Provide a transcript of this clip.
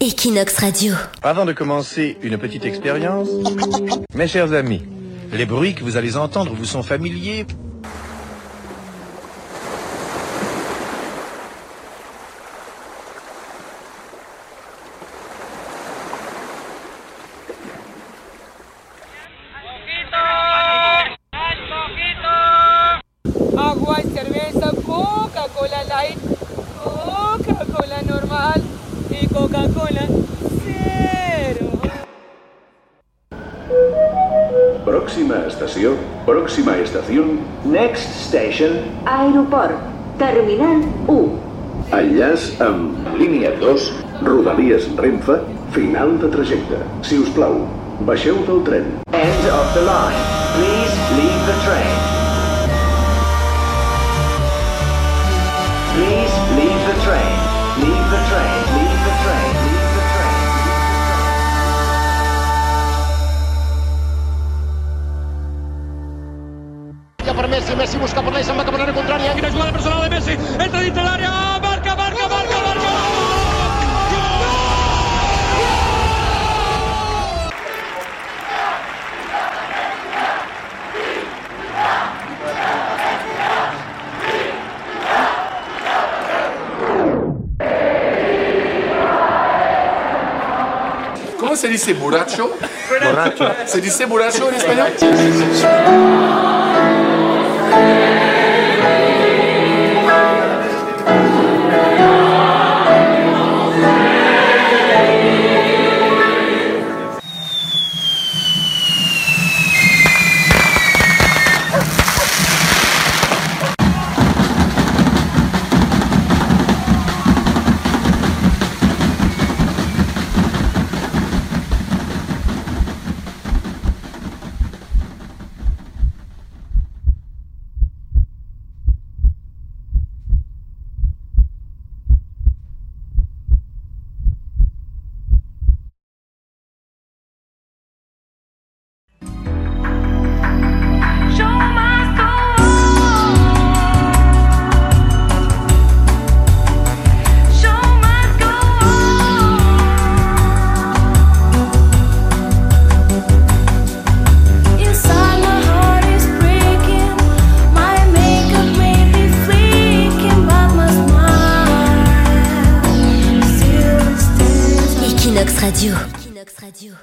Equinox Radio. Avant de commencer une petite expérience, mes chers amis, les bruits que vous allez entendre vous sont familiers y Coca-Cola cero. Pròxima estació, pròxima estació, Next station, Aeroport. Terminal 1. enllaç amb línia 2, Rodalies Renfe, final de trajecte. Si us plau, baixeu del tren. end of the line. Please leave the train. Messi, Messi busca por la Isla, mata por la contraria, aquí la jugada personal de Messi, entra dentro del área, marca, marca, marca, marca. ¿Cómo se dice borracho? Borracho. ¿Se dice borracho en español? Yeah. Equinox Radio. Equinox Radio.